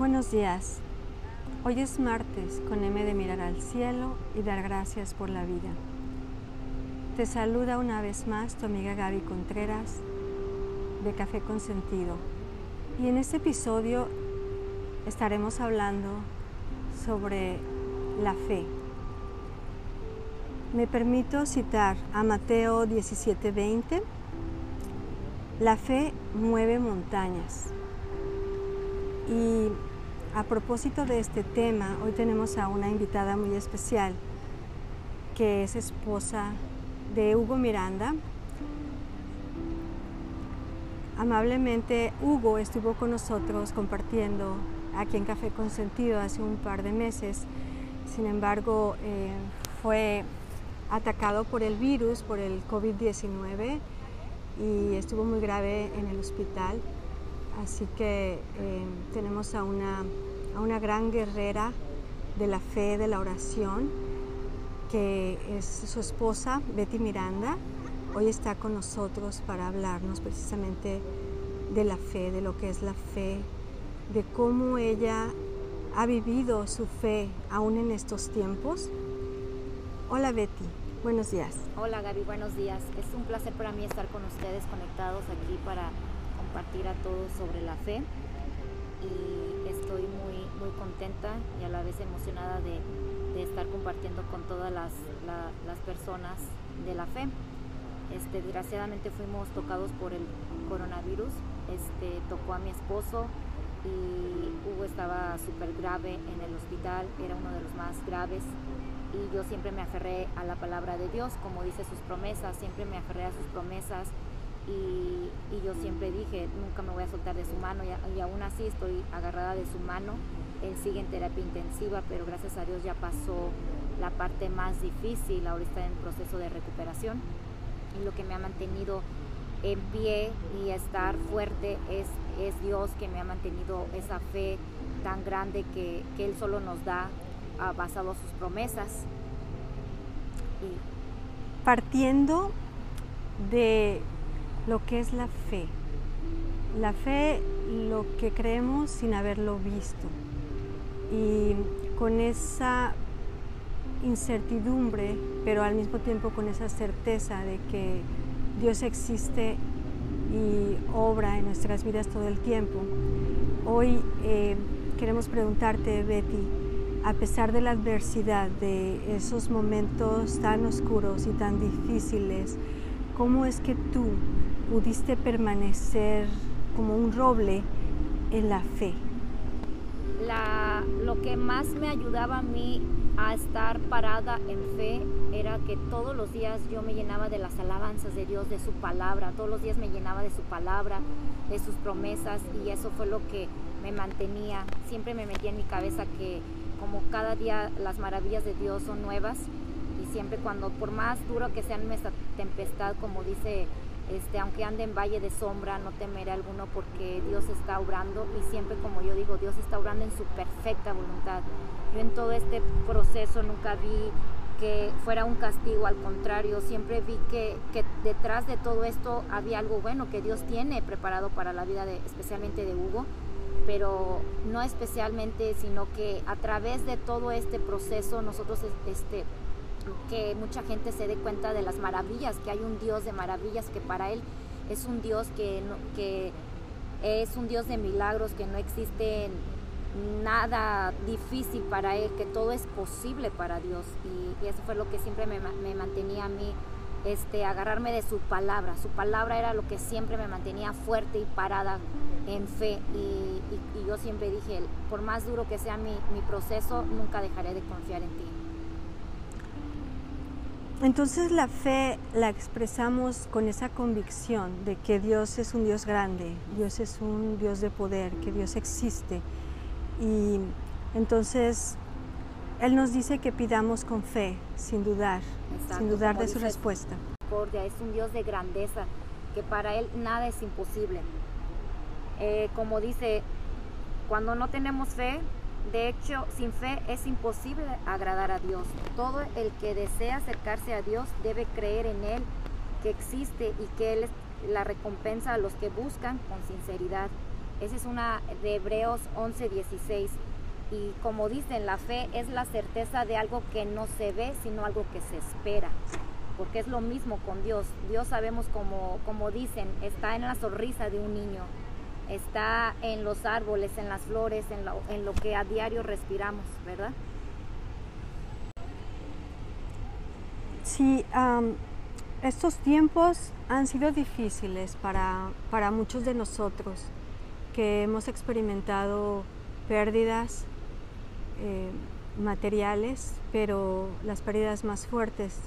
Buenos días. Hoy es martes con M de mirar al cielo y dar gracias por la vida. Te saluda una vez más tu amiga Gaby Contreras de Café con Sentido. Y en este episodio estaremos hablando sobre la fe. Me permito citar a Mateo 17:20. La fe mueve montañas. Y a propósito de este tema, hoy tenemos a una invitada muy especial que es esposa de Hugo Miranda. Amablemente, Hugo estuvo con nosotros compartiendo aquí en Café Consentido hace un par de meses. Sin embargo, eh, fue atacado por el virus, por el COVID-19 y estuvo muy grave en el hospital. Así que eh, tenemos a una, a una gran guerrera de la fe, de la oración, que es su esposa, Betty Miranda. Hoy está con nosotros para hablarnos precisamente de la fe, de lo que es la fe, de cómo ella ha vivido su fe aún en estos tiempos. Hola Betty, buenos días. Hola Gaby, buenos días. Es un placer para mí estar con ustedes conectados aquí para compartir a todos sobre la fe. Y estoy muy, muy contenta y a la vez emocionada de, estar compartiendo con todas las, las, personas de la fe. Este, desgraciadamente fuimos tocados por el coronavirus, este, tocó a mi esposo y Hugo estaba súper grave en el hospital, era uno de los más graves. Y yo siempre me aferré a la palabra de Dios, como dice sus promesas, siempre me aferré a sus promesas. Y, siempre dije, nunca me voy a soltar de su mano y, aún así estoy agarrada de su mano. Sigue en terapia intensiva, pero gracias a Dios ya pasó la parte más difícil, ahora está en proceso de recuperación y lo que me ha mantenido en pie y estar fuerte es, es Dios que me ha mantenido esa fe tan grande que, Él solo nos da uh, basado en sus promesas. Partiendo de lo que es la fe. La fe, lo que creemos sin haberlo visto. Y con esa incertidumbre, pero al mismo tiempo con esa certeza de que Dios existe y obra en nuestras vidas todo el tiempo. Hoy eh, queremos preguntarte, Betty, a pesar de la adversidad, de esos momentos tan oscuros y tan difíciles, ¿cómo es que tú pudiste permanecer como un roble en la fe? lo que más me ayudaba a mí a estar parada en fe era que todos los días yo me llenaba de las alabanzas de Dios, de su palabra, todos los días me llenaba de su palabra, de sus promesas y eso fue lo que me mantenía. Siempre me metía en mi cabeza que como cada día las maravillas de Dios son nuevas y siempre cuando por más duro que sea nuestra tempestad, como dice este, aunque ande en valle de sombra, no temeré alguno porque Dios está obrando y siempre como yo digo, Dios está obrando en su perfecta voluntad. Yo en todo este proceso nunca vi que fuera un castigo, al contrario, siempre vi que, que, detrás de todo esto había algo bueno que Dios tiene preparado para la vida especialmente de Hugo, pero no especialmente, sino que a través de todo este proceso nosotros este, que mucha gente se dé cuenta de las maravillas, que hay un Dios de maravillas, que para Él es un Dios que, que es un Dios de milagros, que no existe nada difícil para Él, que todo es posible para Dios. Y, eso fue lo que siempre me, mantenía a mí, este, agarrarme de su palabra. Su palabra era lo que siempre me mantenía fuerte y parada en fe. Y, yo siempre dije, por más duro que sea mi, mi proceso, nunca dejaré de confiar en ti. Entonces la fe la expresamos con esa convicción de que Dios es un Dios grande, Dios es un Dios de poder, que Dios existe. Y entonces Él nos dice que pidamos con fe, sin dudar, sin dudar de su respuesta. Es un Dios de grandeza, que para Él nada es imposible. Eh, como dice, cuando no tenemos fe, de hecho, sin fe es imposible agradar a Dios. Todo el que desea acercarse a Dios debe creer en Él, que existe y que Él es la recompensa a los que buscan con sinceridad. Esa es una de Hebreos 11:16. Y como dicen, la fe es la certeza de algo que no se ve, sino algo que se espera. Porque es lo mismo con Dios. Dios sabemos como, como dicen, está en la sonrisa de un niño, está en los árboles, en las flores, en lo, en lo que a diario respiramos, ¿verdad? Sí, estos tiempos han sido difíciles para, para muchos de nosotros que hemos experimentado pérdidas eh, materiales, pero las pérdidas más fuertes,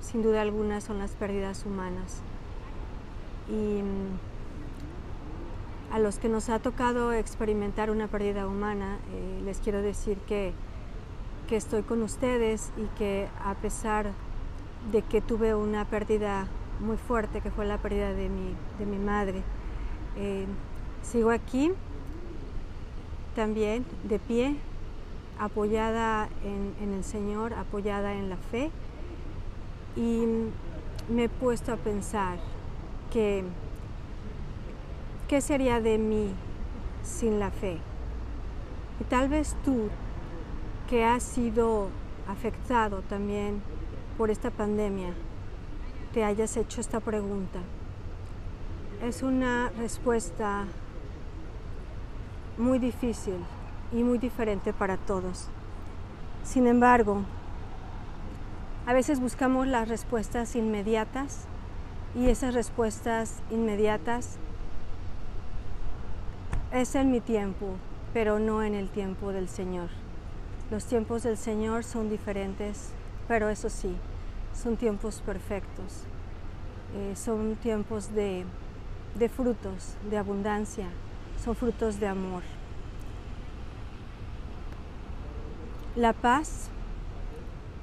sin duda alguna, son las pérdidas humanas. Y a los que nos ha tocado experimentar una pérdida humana, eh, les quiero decir que, que estoy con ustedes y que a pesar de que tuve una pérdida muy fuerte, que fue la pérdida de mi, de mi madre, eh, sigo aquí también de pie, apoyada en, el Señor, apoyada en la fe. Y me he puesto a pensar que qué sería de mí sin la fe. Y tal vez tú, que has sido afectado también por esta pandemia, te hayas hecho esta pregunta. Es una respuesta muy difícil y muy diferente para todos. Sin embargo, a veces buscamos las respuestas inmediatas y esas respuestas inmediatas es en mi tiempo, pero no en el tiempo del Señor. Los tiempos del Señor son diferentes, pero eso sí, son tiempos perfectos. Eh, son tiempos de, de frutos, de abundancia, son frutos de amor. La paz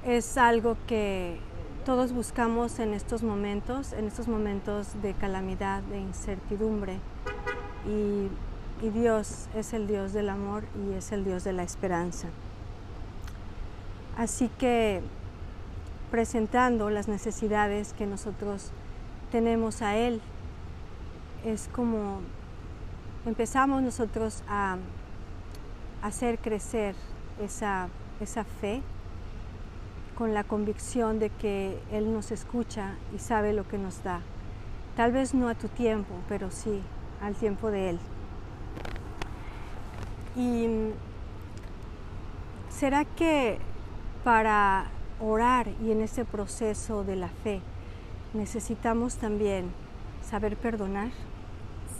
es algo que todos buscamos en estos momentos, en estos momentos de calamidad, de incertidumbre. Y, Dios es el Dios del amor y es el Dios de la esperanza. Así que presentando las necesidades que nosotros tenemos a Él, es como empezamos nosotros a hacer crecer esa, esa fe con la convicción de que Él nos escucha y sabe lo que nos da. Tal vez no a tu tiempo, pero sí al tiempo de Él. ¿Y será que para orar y en ese proceso de la fe necesitamos también saber perdonar?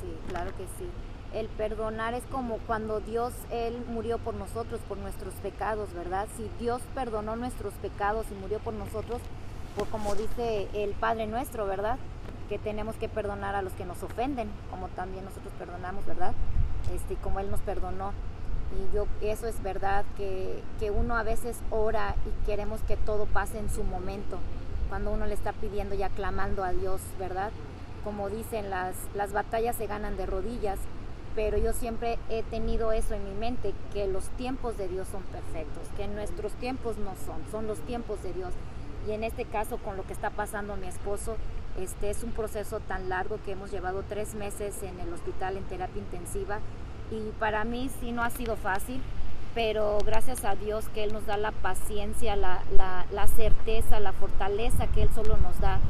Sí, claro que sí. El perdonar es como cuando Dios, Él murió por nosotros, por nuestros pecados, ¿verdad? Si Dios perdonó nuestros pecados y murió por nosotros, por como dice el Padre nuestro, ¿verdad? Que tenemos que perdonar a los que nos ofenden, como también nosotros perdonamos, ¿verdad? Este, como Él nos perdonó. Y yo, eso es verdad, que, que uno a veces ora y queremos que todo pase en su momento, cuando uno le está pidiendo y aclamando a Dios, ¿verdad? Como dicen, las, las batallas se ganan de rodillas pero yo siempre he tenido eso en mi mente, que los tiempos de Dios son perfectos, que nuestros tiempos no son, son los tiempos de Dios. Y en este caso, con lo que está pasando mi esposo, este es un proceso tan largo que hemos llevado tres meses en el hospital en terapia intensiva y para mí sí no ha sido fácil, pero gracias a Dios que Él nos da la paciencia, la, la, certeza, la fortaleza que Él solo nos da.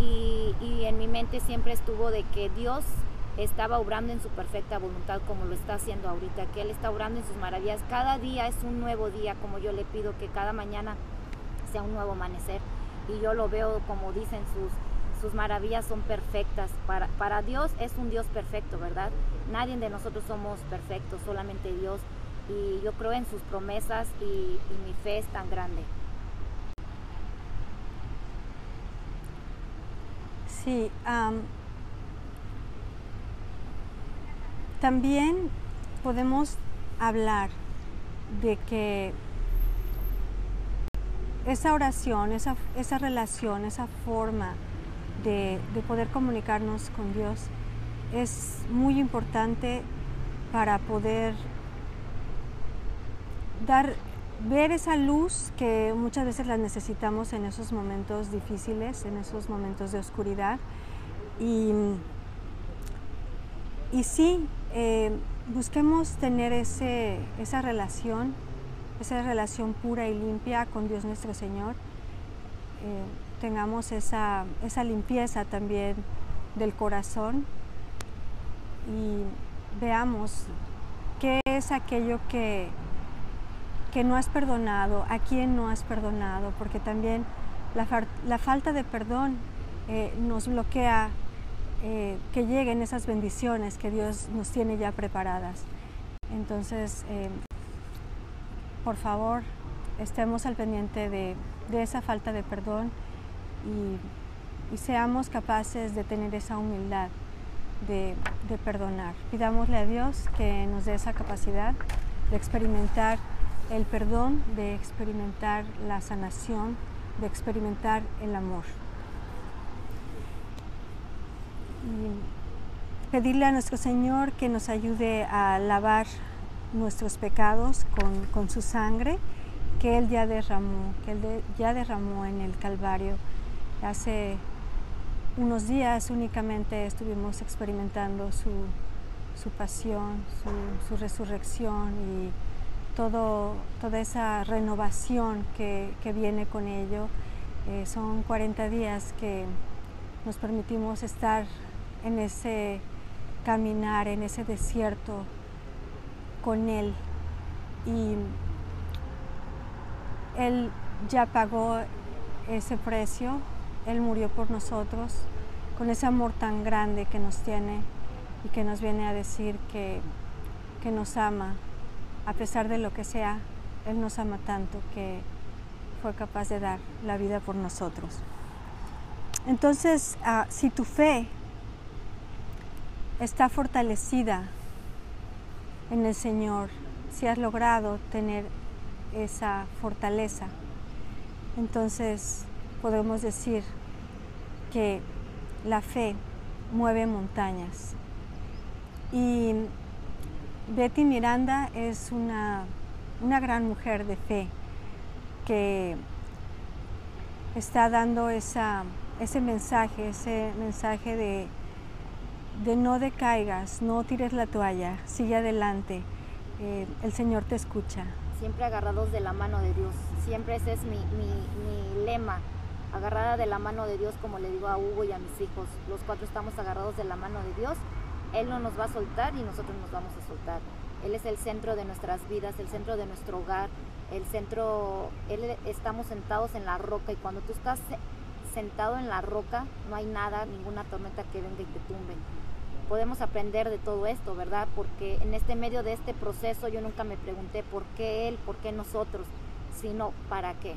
Y, y en mi mente siempre estuvo de que Dios estaba obrando en su perfecta voluntad como lo está haciendo ahorita, que Él está obrando en sus maravillas. Cada día es un nuevo día, como yo le pido que cada mañana sea un nuevo amanecer. Y yo lo veo como dicen sus, sus maravillas son perfectas. Para, para Dios es un Dios perfecto, ¿verdad? Nadie de nosotros somos perfectos, solamente Dios. Y yo creo en sus promesas y, mi fe es tan grande. Sí, También podemos hablar de que esa oración, esa, relación, esa forma de, poder comunicarnos con Dios es muy importante para poder dar, ver esa luz que muchas veces la necesitamos en esos momentos difíciles, en esos momentos de oscuridad. Y, y sí, eh, busquemos tener ese, esa relación, esa relación pura y limpia con Dios nuestro Señor. Eh, tengamos esa, esa limpieza también del corazón y veamos qué es aquello que, que no has perdonado, a quién no has perdonado, porque también la, falta de perdón eh, nos bloquea eh, que lleguen esas bendiciones que Dios nos tiene ya preparadas. Entonces, eh, por favor, estemos al pendiente de, esa falta de perdón y, seamos capaces de tener esa humildad de, perdonar. Pidámosle a Dios que nos dé esa capacidad de experimentar el perdón, de experimentar la sanación, de experimentar el amor. Y pedirle a nuestro Señor que nos ayude a lavar nuestros pecados con, su sangre que Él ya derramó, que Él ya derramó en el Calvario. Hace unos días únicamente estuvimos experimentando su, pasión, su, resurrección y todo, toda esa renovación que, viene con ello. Eh, son 40 días que nos permitimos estar en ese caminar, en ese desierto con Él. Y Él ya pagó ese precio, Él murió por nosotros, con ese amor tan grande que nos tiene y que nos viene a decir que, que nos ama a pesar de lo que sea, Él nos ama tanto que fue capaz de dar la vida por nosotros. Entonces, ah, si tu fe está fortalecida en el Señor, si has logrado tener esa fortaleza, entonces podemos decir que la fe mueve montañas. Y Betty Miranda es una, gran mujer de fe que está dando esa, ese mensaje, ese mensaje de, de, no decaigas, no tires la toalla, sigue adelante, eh, el Señor te escucha. Siempre agarrados de la mano de Dios, siempre ese es mi, mi lema, agarrada de la mano de Dios, como le digo a Hugo y a mis hijos, los cuatro estamos agarrados de la mano de Dios él no nos va a soltar y nosotros nos vamos a soltar. Él es el centro de nuestras vidas, el centro de nuestro hogar, el centro, él, estamos sentados en la roca y cuando tú estás sentado en la roca no hay nada, ninguna tormenta que venga y te tumbe. Podemos aprender de todo esto, ¿verdad? Porque en este medio de este proceso yo nunca me pregunté por qué él, por qué nosotros, sino para qué.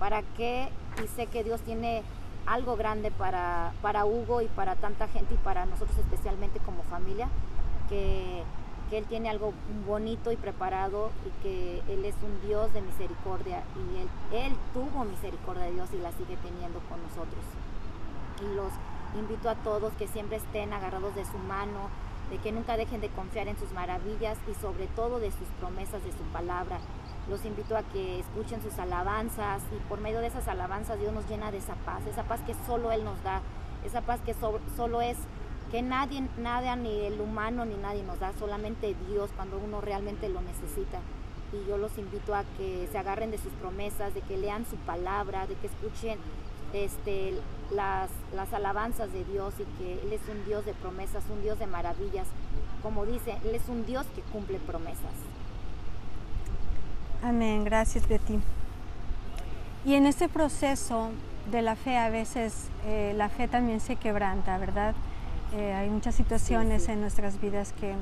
¿Para qué? Y sé que Dios tiene algo grande para, para Hugo y para tanta gente y para nosotros especialmente como familia, que, Él tiene algo bonito y preparado y que Él es un Dios de misericordia y Él, él tuvo misericordia de Dios y la sigue teniendo con nosotros. Y los invito a todos que siempre estén agarrados de su mano, de que nunca dejen de confiar en sus maravillas y sobre todo de sus promesas, de su palabra, los invito a que escuchen sus alabanzas y por medio de esas alabanzas Dios nos llena de esa paz, esa paz que solo Él nos da, esa paz que solo es que nadie, nada, ni el humano ni nadie nos da, solamente Dios cuando uno realmente lo necesita. Y yo los invito a que se agarren de sus promesas, de que lean su palabra, de que escuchen este, las, las alabanzas de Dios y que Él es un Dios de promesas, un Dios de maravillas. Como dice, Él es un Dios que cumple promesas. Amén, gracias Betty. Y en este proceso de la fe a veces eh, la fe también se quebranta, ¿verdad? Eh, hay muchas situaciones en nuestras vidas que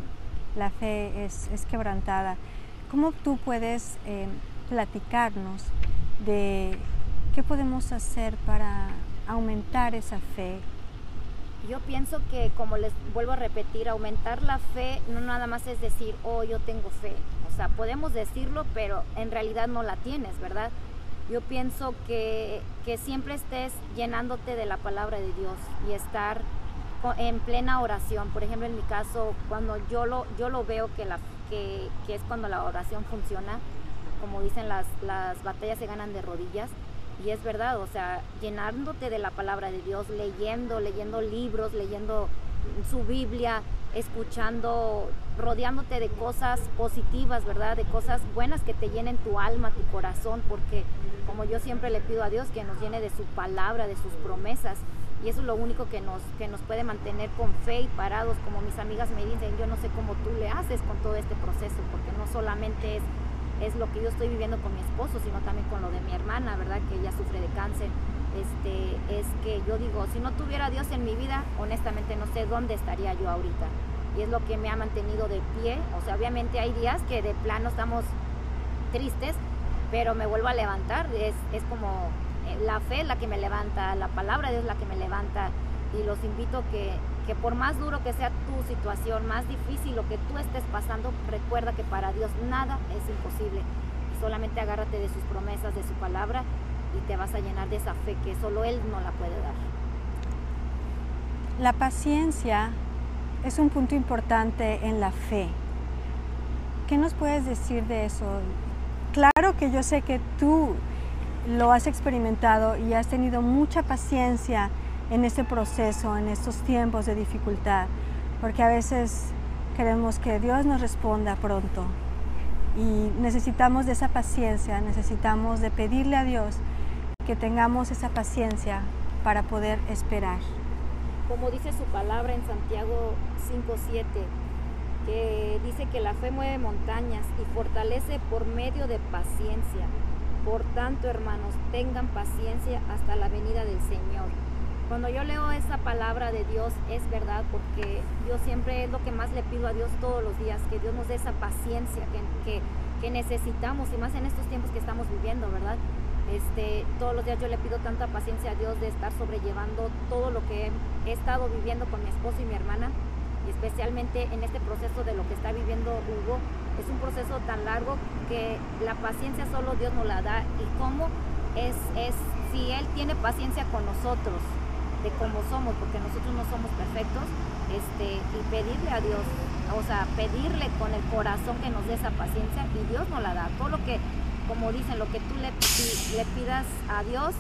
la fe es, quebrantada. ¿Cómo tú puedes eh, platicarnos de qué podemos hacer para aumentar esa fe? Yo pienso que, como les vuelvo a repetir, aumentar la fe no nada más es decir, oh, yo tengo fe sea, podemos decirlo, pero en realidad no la tienes, ¿verdad? Yo pienso que, siempre estés llenándote de la palabra de Dios y estar en plena oración. Por ejemplo, en mi caso, cuando yo lo, yo lo veo que, la, que, es cuando la oración funciona, como dicen, las, las batallas se ganan de rodillas. Y es verdad, o sea, llenándote de la palabra de Dios, leyendo, leyendo libros, leyendo su Biblia, escuchando, rodeándote de cosas positivas, ¿verdad? De cosas buenas que te llenen tu alma, tu corazón, porque como yo siempre le pido a Dios que nos llene de su palabra, de sus promesas. Y eso es lo único que nos, que nos puede mantener con fe y parados, como mis amigas me dicen, yo no sé cómo tú le haces con todo este proceso, porque no solamente es, es lo que yo estoy viviendo con mi esposo, sino también con lo de mi hermana, ¿verdad? Que ella sufre de cáncer. Este, es que yo digo, si no tuviera Dios en mi vida, honestamente no sé dónde estaría yo ahorita. Y es lo que me ha mantenido de pie. O sea, obviamente hay días que de plano estamos tristes, pero me vuelvo a levantar. Es, es como la fe la que me levanta, la palabra de Dios la que me levanta y los invito que, que por más duro que sea tu situación, más difícil lo que tú estés pasando, recuerda que para Dios nada es imposible. Solamente agárrate de sus promesas, de su palabra y te vas a llenar de esa fe que solo Él no la puede dar. La paciencia es un punto importante en la fe. ¿Qué nos puedes decir de eso? Claro que yo sé que tú lo has experimentado y has tenido mucha paciencia en este proceso, en estos tiempos de dificultad, porque a veces queremos que Dios nos responda pronto y necesitamos de esa paciencia, necesitamos de pedirle a Dios que tengamos esa paciencia para poder esperar. Como dice su palabra en Santiago 5.7, que dice que la fe mueve montañas y fortalece por medio de paciencia. Por tanto, hermanos, tengan paciencia hasta la venida del Señor. Cuando yo leo esa palabra de Dios es verdad porque yo siempre es lo que más le pido a Dios todos los días, que Dios nos dé esa paciencia que, que, necesitamos y más en estos tiempos que estamos viviendo, ¿verdad? Este, todos los días yo le pido tanta paciencia a Dios de estar sobrellevando todo lo que he estado viviendo con mi esposo y mi hermana, especialmente en este proceso de lo que está viviendo Hugo. Es un proceso tan largo que la paciencia solo Dios nos la da. Y cómo es, es si Él tiene paciencia con nosotros, de cómo somos, porque nosotros no somos perfectos, este, y pedirle a Dios, o sea, pedirle con el corazón que nos dé esa paciencia y Dios nos la da. Todo lo que, como dicen, lo que tú le, pidas a Dios,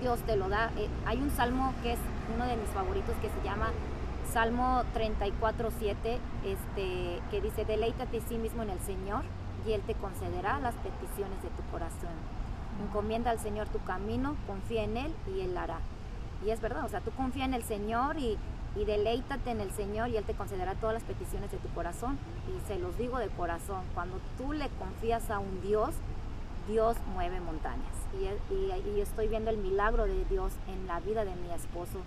Dios te lo da. Eh, hay un salmo que es uno de mis favoritos que se llama Salmo 34, 7, este, que dice, deleítate a sí mismo en el Señor y Él te concederá las peticiones de tu corazón. Encomienda al Señor tu camino, confía en Él y Él hará. Y es verdad, o sea, tú confía en el Señor y, y deleítate en el Señor y Él te concederá todas las peticiones de tu corazón. Y se los digo de corazón, cuando tú le confías a un Dios, Dios mueve montañas. Y, y, estoy viendo el milagro de Dios en la vida de mi esposo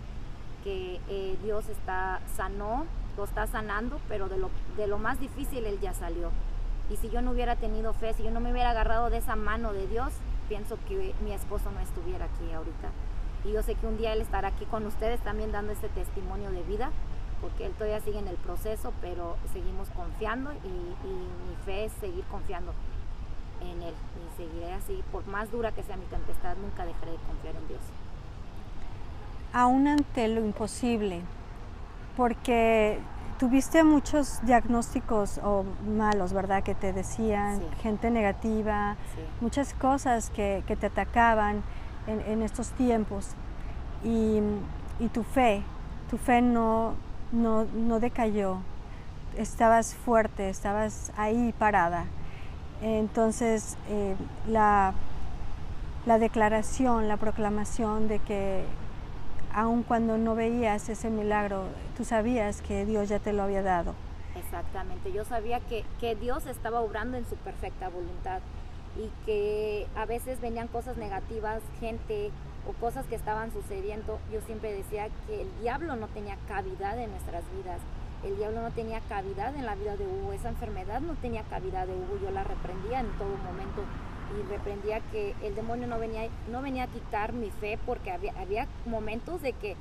que eh, Dios está sanó, lo está sanando, pero de lo, de lo más difícil Él ya salió. Y si yo no hubiera tenido fe, si yo no me hubiera agarrado de esa mano de Dios, pienso que mi esposo no estuviera aquí ahorita. Y yo sé que un día Él estará aquí con ustedes también dando este testimonio de vida, porque Él todavía sigue en el proceso, pero seguimos confiando y, y mi fe es seguir confiando en Él. Y seguiré así, por más dura que sea mi tempestad, nunca dejaré de confiar en Dios aún ante lo imposible, porque tuviste muchos diagnósticos o malos, ¿verdad? Que te decían, gente negativa, muchas cosas que, te atacaban en, estos tiempos. Y, tu fe, tu fe no, no, decayó, estabas fuerte, estabas ahí parada. Entonces, eh, la, la declaración, la proclamación de que aun cuando no veías ese milagro, tú sabías que Dios ya te lo había dado. Exactamente, yo sabía que, que Dios estaba obrando en su perfecta voluntad y que a veces venían cosas negativas, gente o cosas que estaban sucediendo. Yo siempre decía que el diablo no tenía cavidad en nuestras vidas. El diablo no tenía cavidad en la vida de Hugo, esa enfermedad no tenía cavidad de Hugo, yo la reprendía en todo momento y reprendía que el demonio no venía, no venía a quitar mi fe porque había, había momentos de que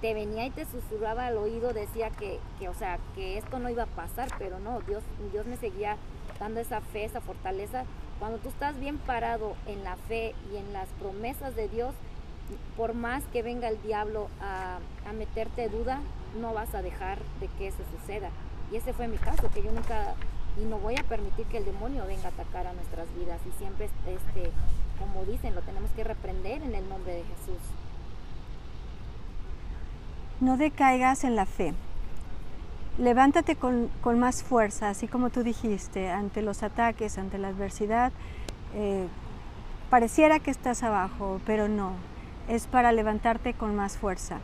te venía y te susurraba al oído, decía que, que, o sea, que esto no iba a pasar, pero no, Dios, Dios me seguía dando esa fe, esa fortaleza. Cuando tú estás bien parado en la fe y en las promesas de Dios, por más que venga el diablo a, a meterte duda, no vas a dejar de que eso suceda. Y ese fue mi caso, que yo nunca y no voy a permitir que el demonio venga a atacar a nuestras vidas y siempre este como dicen lo tenemos que reprender en el nombre de Jesús No decaigas en la fe. Levántate con, más fuerza, así como tú dijiste, ante los ataques, ante la adversidad. Eh, pareciera que estás abajo, pero no. Es para levantarte con más fuerza.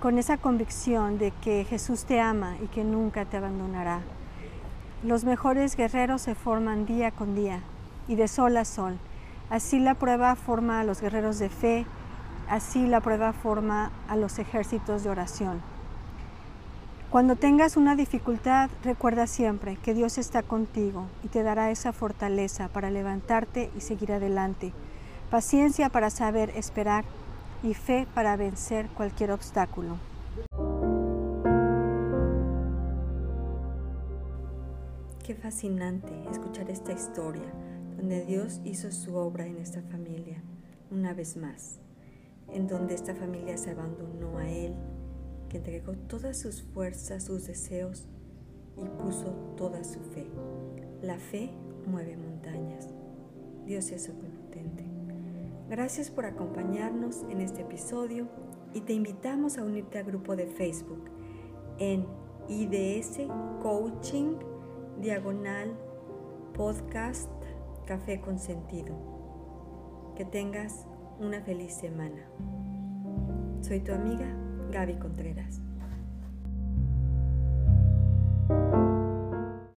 Con esa convicción de que Jesús te ama y que nunca te abandonará. Los mejores guerreros se forman día con día y de sol a sol. Así la prueba forma a los guerreros de fe, así la prueba forma a los ejércitos de oración. Cuando tengas una dificultad, recuerda siempre que Dios está contigo y te dará esa fortaleza para levantarte y seguir adelante, paciencia para saber esperar y fe para vencer cualquier obstáculo. Qué fascinante escuchar esta historia donde Dios hizo su obra en esta familia una vez más, en donde esta familia se abandonó a Él que entregó todas sus fuerzas, sus deseos y puso toda su fe. La fe mueve montañas. Dios es omnipotente. Gracias por acompañarnos en este episodio y te invitamos a unirte al grupo de Facebook en IDS Coaching Diagonal Podcast Café con Sentido. Que tengas una feliz semana. Soy tu amiga Gaby Contreras.